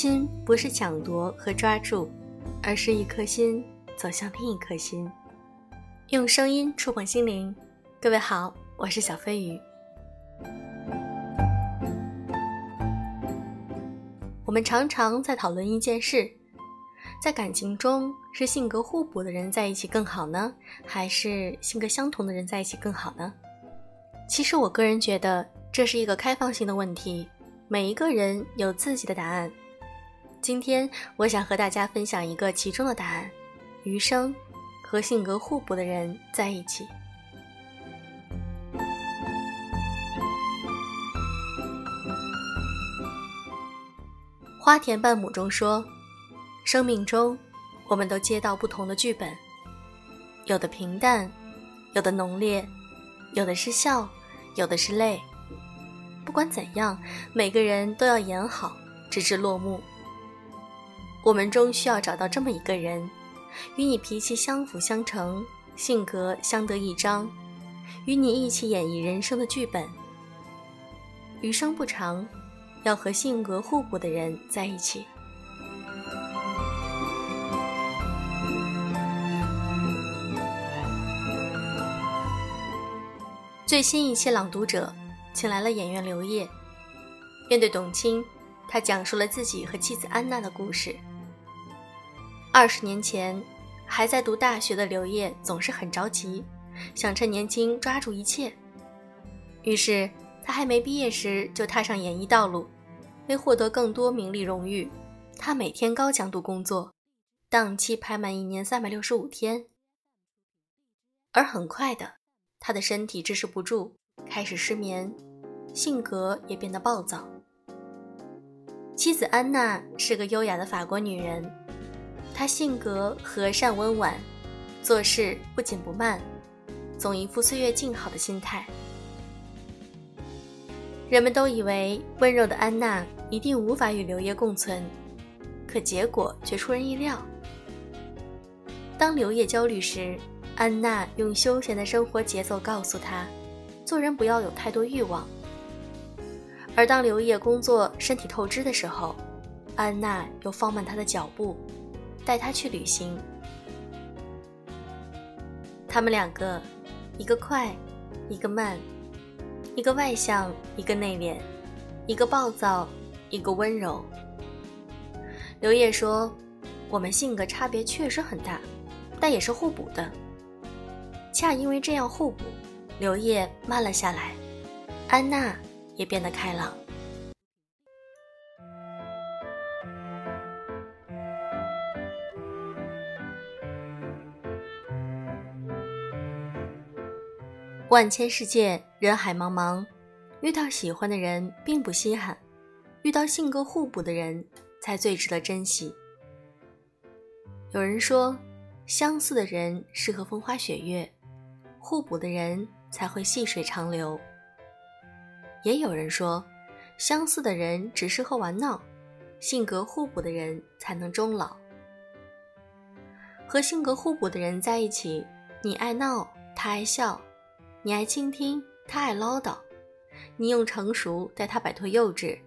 心不是抢夺和抓住，而是一颗心走向另一颗心，用声音触碰心灵。各位好，我是小飞鱼。我们常常在讨论一件事，在感情中是性格互补的人在一起更好呢，还是性格相同的人在一起更好呢？其实我个人觉得这是一个开放性的问题，每一个人有自己的答案。今天我想和大家分享一个其中的答案：余生和性格互补的人在一起。花田半亩中说，生命中我们都接到不同的剧本，有的平淡，有的浓烈，有的是笑，有的是泪。不管怎样，每个人都要演好，直至落幕。我们终需要找到这么一个人，与你脾气相辅相成，性格相得益彰，与你一起演绎人生的剧本。余生不长，要和性格互补的人在一起。最新一期《朗读者》请来了演员刘烨，面对董卿，他讲述了自己和妻子安娜的故事。二十年前，还在读大学的刘烨总是很着急，想趁年轻抓住一切。于是，他还没毕业时就踏上演艺道路。为获得更多名利荣誉，他每天高强度工作，档期排满一年三百六十五天。而很快的，他的身体支持不住，开始失眠，性格也变得暴躁。妻子安娜是个优雅的法国女人。她性格和善温婉，做事不紧不慢，总一副岁月静好的心态。人们都以为温柔的安娜一定无法与刘烨共存，可结果却出人意料。当刘烨焦虑时，安娜用休闲的生活节奏告诉他，做人不要有太多欲望。而当刘烨工作身体透支的时候，安娜又放慢他的脚步。带他去旅行。他们两个，一个快，一个慢，一个外向，一个内敛，一个暴躁，一个温柔。刘烨说：“我们性格差别确实很大，但也是互补的。恰因为这样互补，刘烨慢了下来，安娜也变得开朗。”万千世界，人海茫茫，遇到喜欢的人并不稀罕，遇到性格互补的人才最值得珍惜。有人说，相似的人适合风花雪月，互补的人才会细水长流。也有人说，相似的人只适合玩闹，性格互补的人才能终老。和性格互补的人在一起，你爱闹，他爱笑。你爱倾听，他爱唠叨；你用成熟带他摆脱幼稚，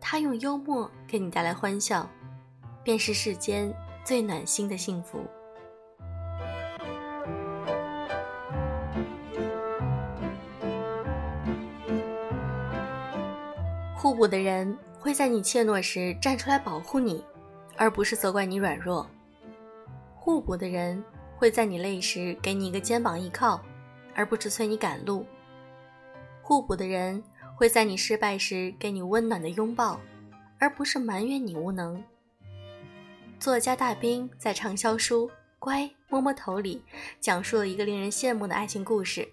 他用幽默给你带来欢笑，便是世间最暖心的幸福。互补的人会在你怯懦时站出来保护你，而不是责怪你软弱；互补的人会在你累时给你一个肩膀依靠。而不是催你赶路。互补的人会在你失败时给你温暖的拥抱，而不是埋怨你无能。作家大兵在畅销书《乖摸摸头》里讲述了一个令人羡慕的爱情故事。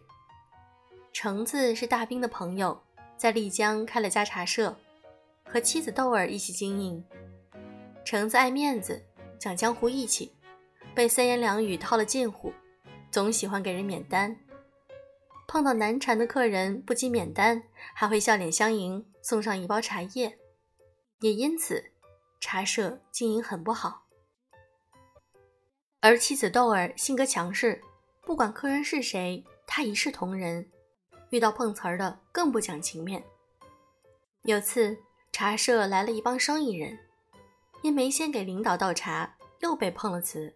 橙子是大兵的朋友，在丽江开了家茶社，和妻子豆儿一起经营。橙子爱面子，讲江湖义气，被三言两语套了近乎，总喜欢给人免单。碰到难缠的客人，不仅免单，还会笑脸相迎，送上一包茶叶。也因此，茶社经营很不好。而妻子豆儿性格强势，不管客人是谁，她一视同仁，遇到碰瓷儿的更不讲情面。有次，茶社来了一帮生意人，因没先给领导倒茶，又被碰了瓷。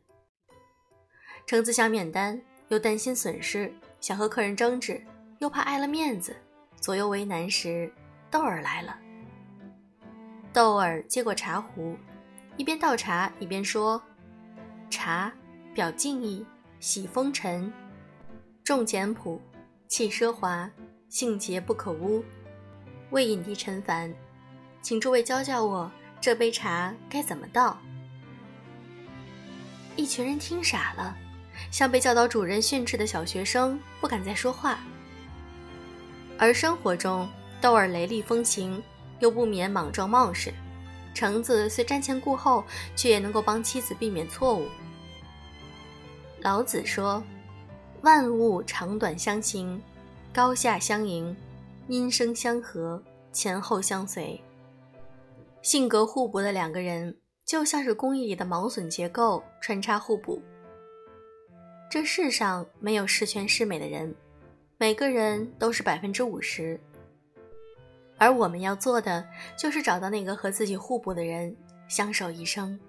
橙子想免单，又担心损失，想和客人争执，又怕碍了面子，左右为难时，豆儿来了。豆儿接过茶壶，一边倒茶一边说：“茶表敬意，喜风尘，重简朴，气奢华，性洁不可污。为饮地尘凡，请诸位教教我这杯茶该怎么倒。”一群人听傻了，像被教导主任训斥的小学生，不敢再说话。而生活中，豆儿雷厉风行。又不免莽撞冒失，橙子虽瞻前顾后，却也能够帮妻子避免错误。老子说：“万物长短相形，高下相迎，音声相和，前后相随。”性格互补的两个人，就像是工艺里的毛笋结构，穿插互补。这世上没有十全十美的人，每个人都是百分之五十。而我们要做的，就是找到那个和自己互补的人，相守一生。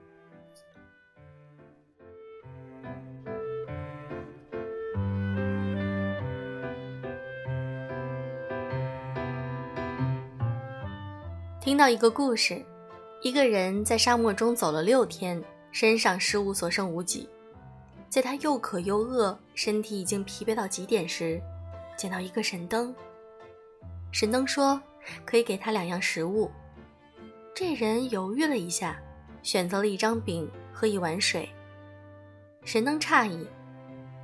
听到一个故事，一个人在沙漠中走了六天，身上食物所剩无几，在他又渴又饿，身体已经疲惫到极点时，捡到一个神灯。神灯说。可以给他两样食物。这人犹豫了一下，选择了一张饼和一碗水。神灯诧异：“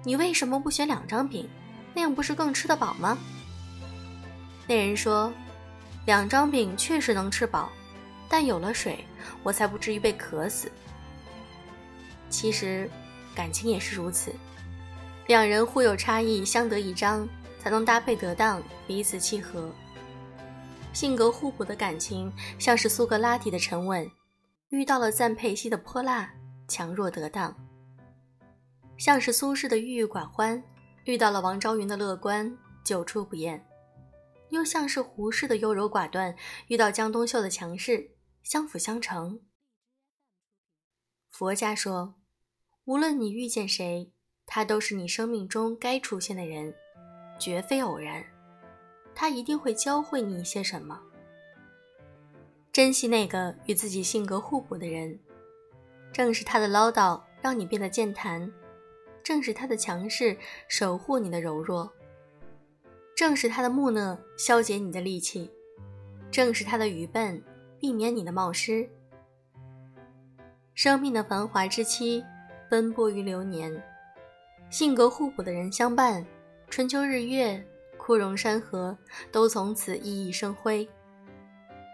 你为什么不选两张饼？那样不是更吃得饱吗？”那人说：“两张饼确实能吃饱，但有了水，我才不至于被渴死。”其实，感情也是如此，两人互有差异，相得益彰，才能搭配得当，彼此契合。性格互补的感情，像是苏格拉底的沉稳，遇到了赞佩西的泼辣，强弱得当；像是苏轼的郁郁寡欢，遇到了王昭云的乐观，久处不厌；又像是胡适的优柔寡断，遇到江冬秀的强势，相辅相成。佛家说，无论你遇见谁，他都是你生命中该出现的人，绝非偶然。他一定会教会你一些什么。珍惜那个与自己性格互补的人，正是他的唠叨让你变得健谈，正是他的强势守护你的柔弱，正是他的木讷消解你的戾气，正是他的愚笨避免你的冒失。生命的繁华之期，奔波于流年，性格互补的人相伴，春秋日月。枯荣山河都从此熠熠生辉。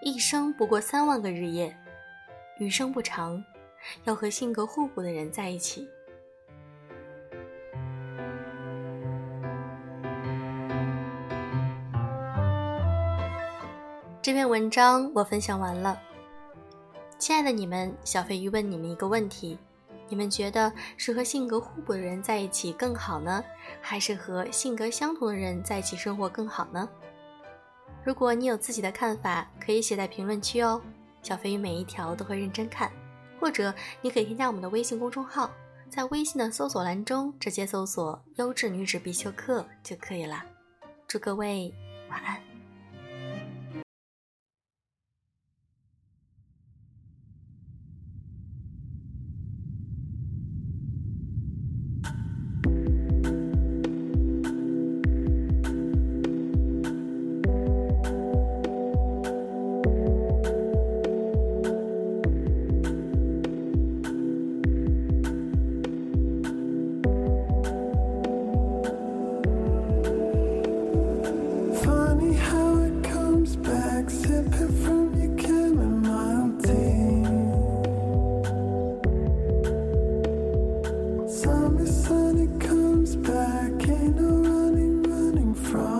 一生不过三万个日夜，余生不长，要和性格互补的人在一起。这篇文章我分享完了，亲爱的你们，小飞鱼问你们一个问题。你们觉得是和性格互补的人在一起更好呢，还是和性格相同的人在一起生活更好呢？如果你有自己的看法，可以写在评论区哦，小飞鱼每一条都会认真看。或者你可以添加我们的微信公众号，在微信的搜索栏中直接搜索“优质女子必修课”就可以了。祝各位晚安。Summer sun, it comes back. Ain't no running, running from.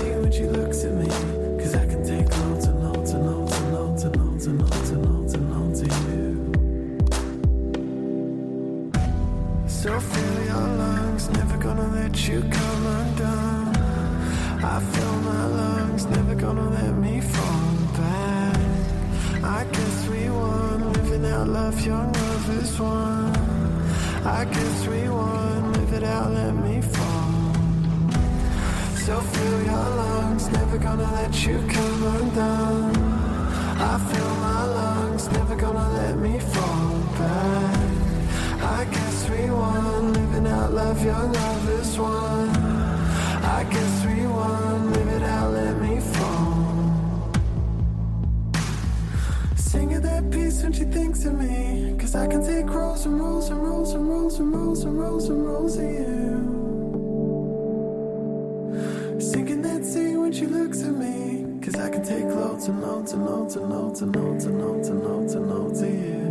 Cause I can take loads and loads and loads and loads and loads and loads and loads and loads of you. So fill your lungs, never gonna let you come undone. I fill my lungs, never gonna let me fall back. I guess we won, living out love, young love is one. I guess we won, live it out, let me fall. So fill your lungs, never gonna let you come undone. I fill my lungs, never gonna let me fall back. I guess we won, living out love, young love is one. I guess we won, live it out, let me fall. Sing at that piece when she thinks of me. Cause I can take rolls and rolls and rolls and rolls and rolls and rolls and rolls of you. no, to no, to no, to no, to no, to no, to you.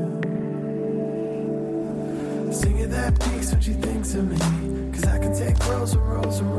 Singing that piece when she thinks of me. Cause I can take rows and rows and rows.